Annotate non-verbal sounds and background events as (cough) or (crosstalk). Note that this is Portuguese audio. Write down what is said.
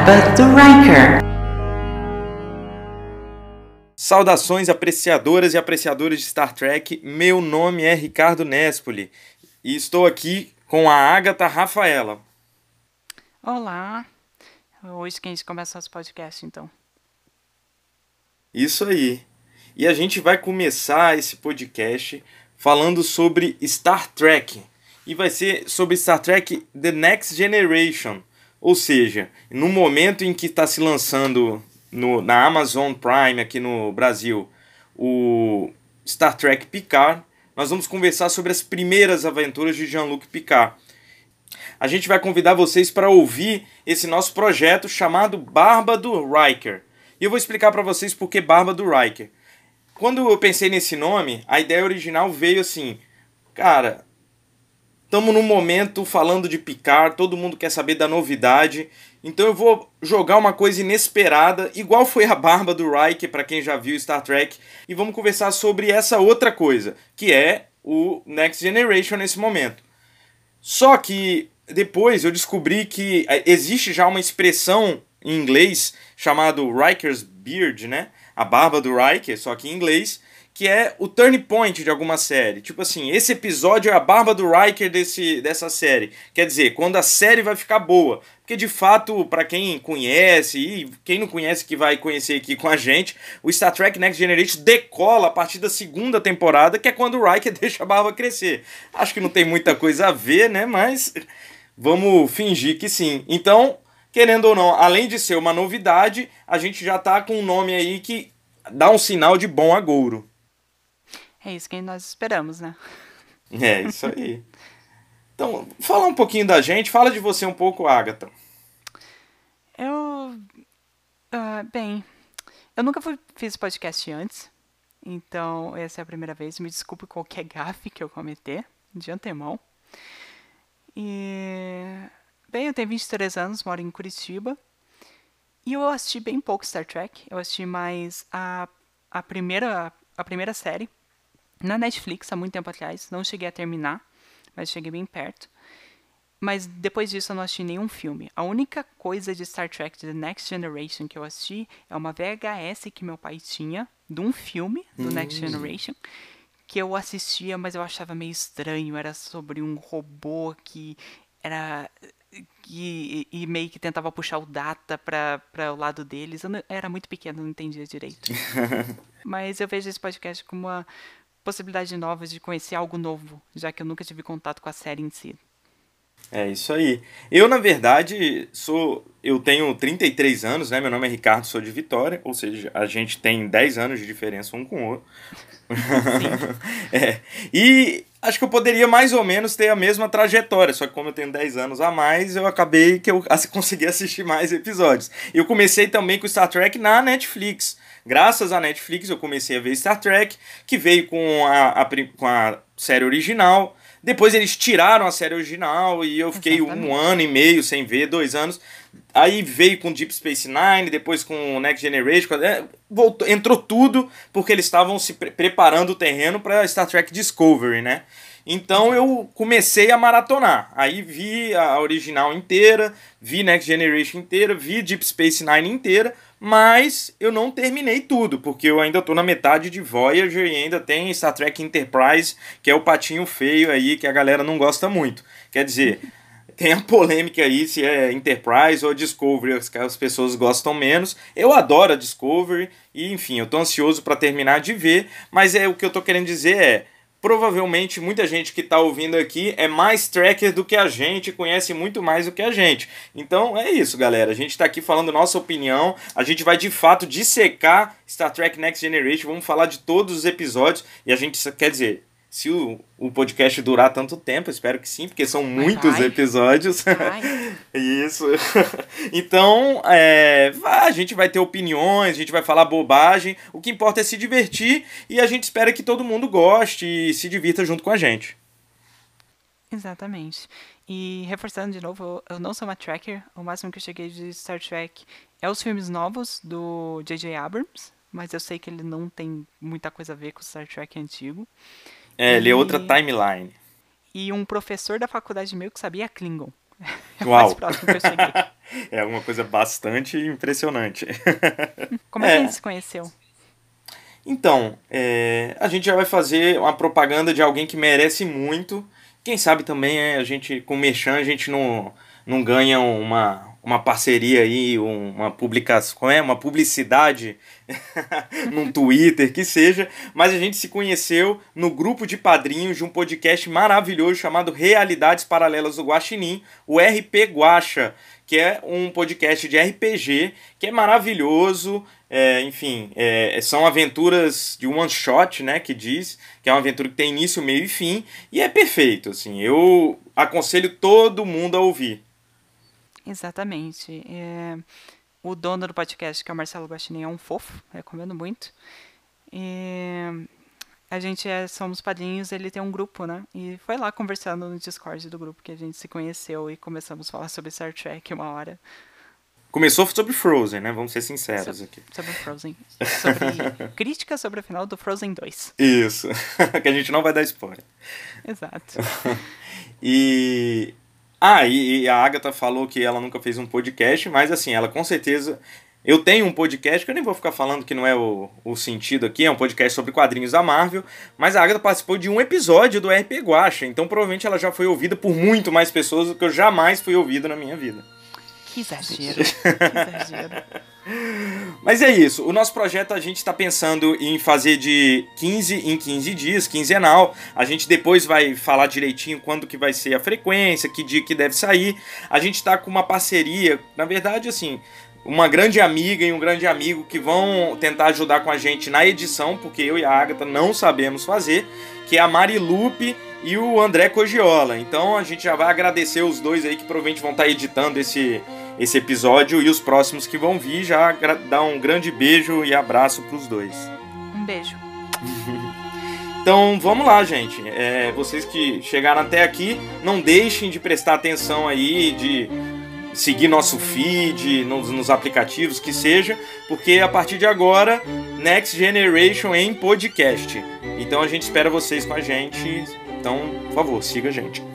Do Riker. Saudações apreciadoras e apreciadores de Star Trek. Meu nome é Ricardo Nespoli e estou aqui com a Agatha Rafaela. Olá. Hoje que a gente começa nosso podcast, então. Isso aí. E a gente vai começar esse podcast falando sobre Star Trek. E vai ser sobre Star Trek The Next Generation. Ou seja, no momento em que está se lançando no, na Amazon Prime aqui no Brasil o Star Trek Picard, nós vamos conversar sobre as primeiras aventuras de Jean-Luc Picard. A gente vai convidar vocês para ouvir esse nosso projeto chamado Barba do Riker. E eu vou explicar para vocês por que Barba do Riker. Quando eu pensei nesse nome, a ideia original veio assim, cara, estamos num momento falando de Picard, todo mundo quer saber da novidade, então eu vou jogar uma coisa inesperada, igual foi a barba do Riker para quem já viu Star Trek, e vamos conversar sobre essa outra coisa, que é o Next Generation nesse momento. Só que depois eu descobri que é, existe já uma expressão em inglês chamado Riker's Beard, né? A barba do Riker, só que em inglês, que é o turn point de alguma série. Tipo assim, esse episódio é a barba do Riker desse, dessa série. Quer dizer, quando a série vai ficar boa. Porque de fato, para quem conhece e quem não conhece que vai conhecer aqui com a gente, o Star Trek Next Generation decola a partir da segunda temporada, que é quando o Riker (laughs) deixa a barba crescer. Acho que não tem muita coisa a ver, né? Mas vamos fingir que sim. Então, querendo ou não, além de ser uma novidade, a gente já tá com um nome aí que dá um sinal de bom agouro. É isso que nós esperamos, né? (laughs) É, isso aí. Então, fala um pouquinho da gente, fala de você um pouco, Agatha. Eu. Uh, bem, eu nunca fui, fiz podcast antes, então essa é a primeira vez. Me desculpe qualquer gafe que eu cometer, de antemão. E. Bem, eu tenho 23 anos, moro em Curitiba. E eu assisti bem pouco Star Trek. Eu assisti mais a, a, primeira, a primeira série, na Netflix há muito tempo atrás. Não cheguei a terminar, mas cheguei bem perto. Mas depois disso eu não assisti nenhum filme. A única coisa de Star Trek The Next Generation que eu assisti é uma VHS que meu pai tinha de um filme do hum. Next Generation que eu assistia, mas eu achava meio estranho. Era sobre um robô que era e, e, meio que tentava puxar o data para o lado deles. Eu, não, era muito pequeno, não entendia direito. (laughs) Mas eu vejo esse podcast como uma possibilidade nova de conhecer algo novo, já que eu nunca tive contato com a série em si. É isso aí. Eu, na verdade, sou. Eu tenho 33 anos, né? Meu nome é Ricardo, sou de Vitória, ou seja, a gente tem 10 anos de diferença um com o outro. (laughs) é. E acho que eu poderia mais ou menos ter a mesma trajetória, só que como eu tenho 10 anos a mais, eu acabei que eu (laughs) consegui assistir mais episódios. Eu comecei também com Star Trek na Netflix. Graças à Netflix eu comecei a ver Star Trek, que veio com a, a com a série original. Depois eles tiraram a série original e eu fiquei Exatamente. um ano e meio sem ver, dois anos. Aí veio com Deep Space Nine, depois com Next Generation, é, voltou, entrou tudo porque eles estavam se pre preparando o terreno para Star Trek Discovery, né? Então eu comecei a maratonar. Aí vi a original inteira, vi Next Generation inteira, vi Deep Space Nine inteira, mas eu não terminei tudo, porque eu ainda tô na metade de Voyager e ainda tem Star Trek Enterprise, que é o patinho feio aí que a galera não gosta muito. Quer dizer, (laughs) tem a polêmica aí se é Enterprise ou Discovery, que as pessoas gostam menos. Eu adoro a Discovery e, enfim, eu tô ansioso para terminar de ver, mas é o que eu tô querendo dizer é provavelmente muita gente que está ouvindo aqui é mais tracker do que a gente, conhece muito mais do que a gente. Então é isso, galera. A gente está aqui falando nossa opinião. A gente vai de fato dissecar Star Trek Next Generation. Vamos falar de todos os episódios. E a gente quer dizer, se o, o podcast durar tanto tempo, espero que sim, porque são muitos episódios. (laughs) Isso. (laughs) então, é, a gente vai ter opiniões, a gente vai falar bobagem. O que importa é se divertir e a gente espera que todo mundo goste e se divirta junto com a gente. Exatamente. E reforçando de novo, eu não sou uma tracker. O máximo que eu cheguei de Star Trek é os filmes novos do J.J. Abrams, mas eu sei que ele não tem muita coisa a ver com o Star Trek antigo. É, ele é outra timeline. E um professor da faculdade meu que sabia Klingon. (laughs) (laughs) É Uau. É uma coisa bastante impressionante. (laughs) Como é, que a gente se conheceu? Então, é, a gente já vai fazer uma propaganda de alguém que merece muito. Quem sabe também é, a gente, com o Merchan, a gente não, não ganha uma, uma parceria aí, uma publicação, é? uma publicidade (laughs) num Twitter, que seja, mas a gente se conheceu no grupo de padrinhos de um podcast maravilhoso chamado Realidades Paralelas do Guaxinim, o RP Guacha, que é um podcast de RPG que é maravilhoso, é, enfim, é, são aventuras de one shot, né, que diz, que é uma aventura que tem início, meio e fim, e é perfeito, assim, eu aconselho todo mundo a ouvir. Exatamente. É, o dono do podcast, que é o Marcelo Guaxinim, é um fofo, recomendo muito. E a gente é, somos padrinhos, ele tem um grupo, né? E foi lá conversando no Discord do grupo que a gente se conheceu e começamos a falar sobre Star Trek uma hora. Começou sobre Frozen, né? Vamos ser sinceros so, aqui. Sobre Frozen. Sobre (laughs) crítica sobre o final do Frozen 2. Isso. (laughs) que a gente não vai dar spoiler. Exato. (laughs) e. Ah, e, e a Agatha falou que ela nunca fez um podcast, mas assim, ela com certeza eu tenho um podcast que eu nem vou ficar falando que não é o, o sentido aqui, é um podcast sobre quadrinhos da Marvel, mas a Agatha participou de um episódio do RP Guacha, então provavelmente ela já foi ouvida por muito mais pessoas do que eu jamais fui ouvido na minha vida. Que exagero. que exagero. (laughs) Mas é isso, o nosso projeto a gente está pensando em fazer de 15 em 15 dias, quinzenal. A gente depois vai falar direitinho quando que vai ser a frequência, que dia que deve sair. A gente está com uma parceria, na verdade assim, uma grande amiga e um grande amigo que vão tentar ajudar com a gente na edição, porque eu e a Agatha não sabemos fazer, que é a Marilupe e o André Cogiola. Então a gente já vai agradecer os dois aí que provavelmente vão estar editando esse, esse episódio e os próximos que vão vir. Já dar um grande beijo e abraço para os dois. Um beijo. (laughs) Então vamos lá, gente. É, vocês que chegaram até aqui, não deixem de prestar atenção aí, de seguir nosso feed nos, nos, aplicativos que seja, porque a partir de agora, Next Generation em podcast. Então a gente espera vocês com a gente. Então, por favor, siga a gente.